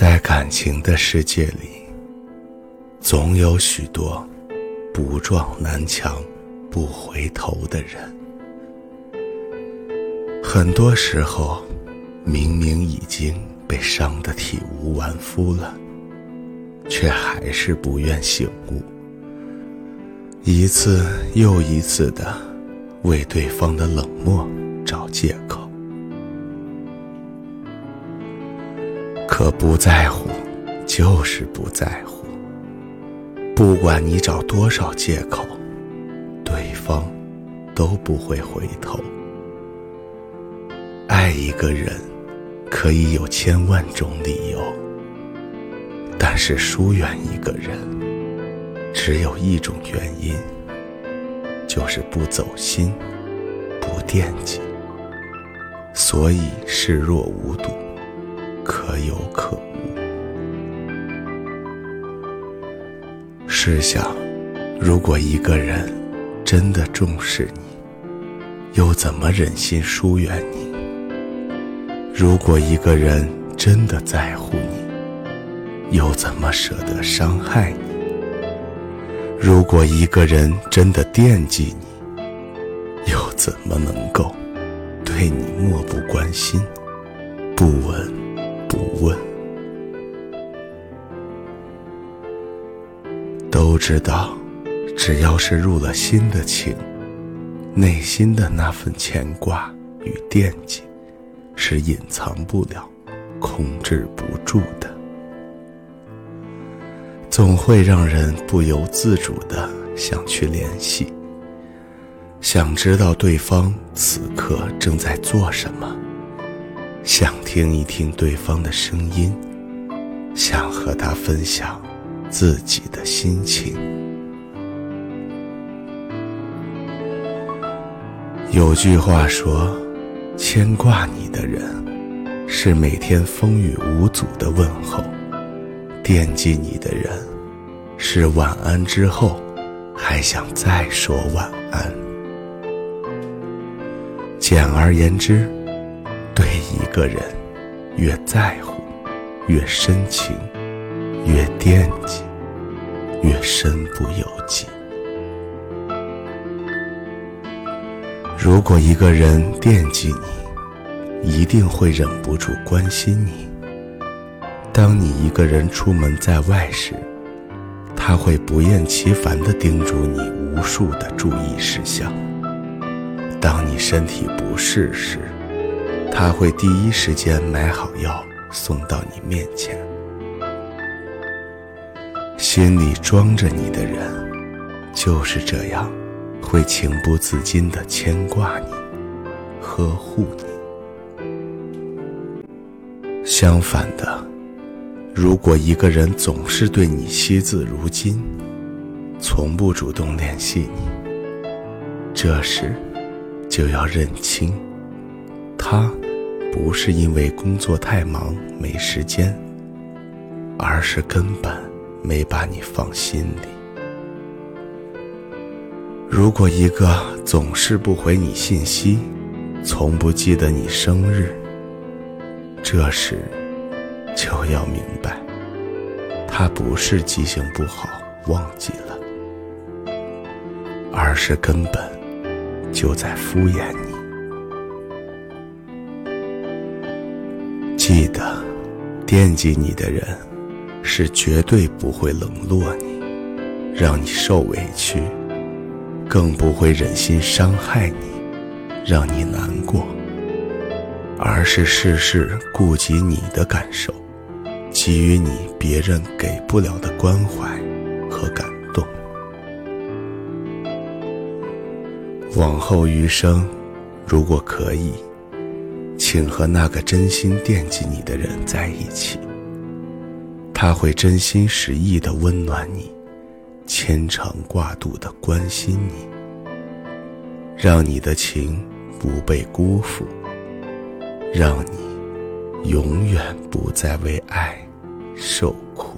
在感情的世界里，总有许多不撞南墙不回头的人。很多时候，明明已经被伤得体无完肤了，却还是不愿醒悟，一次又一次的为对方的冷漠找借口。不在乎，就是不在乎。不管你找多少借口，对方都不会回头。爱一个人，可以有千万种理由，但是疏远一个人，只有一种原因，就是不走心，不惦记，所以视若无睹，可有可无。试想，如果一个人真的重视你，又怎么忍心疏远你？如果一个人真的在乎你，又怎么舍得伤害你？如果一个人真的惦记你，又怎么能够对你漠不关心、不闻问？都知道，只要是入了心的情，内心的那份牵挂与惦记。是隐藏不了、控制不住的，总会让人不由自主的想去联系，想知道对方此刻正在做什么，想听一听对方的声音，想和他分享自己的心情。有句话说。牵挂你的人，是每天风雨无阻的问候；惦记你的人，是晚安之后还想再说晚安。简而言之，一个人越在乎，越深情，越惦记，越身不由己。如果一个人惦记你，一定会忍不住关心你。当你一个人出门在外时，他会不厌其烦地叮嘱你无数的注意事项。当你身体不适时，他会第一时间买好药送到你面前。心里装着你的人，就是这样。会情不自禁地牵挂你，呵护你。相反的，如果一个人总是对你惜字如金，从不主动联系你，这时就要认清，他不是因为工作太忙没时间，而是根本没把你放心里。如果一个总是不回你信息，从不记得你生日，这时就要明白，他不是记性不好忘记了，而是根本就在敷衍你。记得，惦记你的人是绝对不会冷落你，让你受委屈。更不会忍心伤害你，让你难过，而是事事顾及你的感受，给予你别人给不了的关怀和感动。往后余生，如果可以，请和那个真心惦记你的人在一起，他会真心实意的温暖你。牵肠挂肚的关心你，让你的情不被辜负，让你永远不再为爱受苦。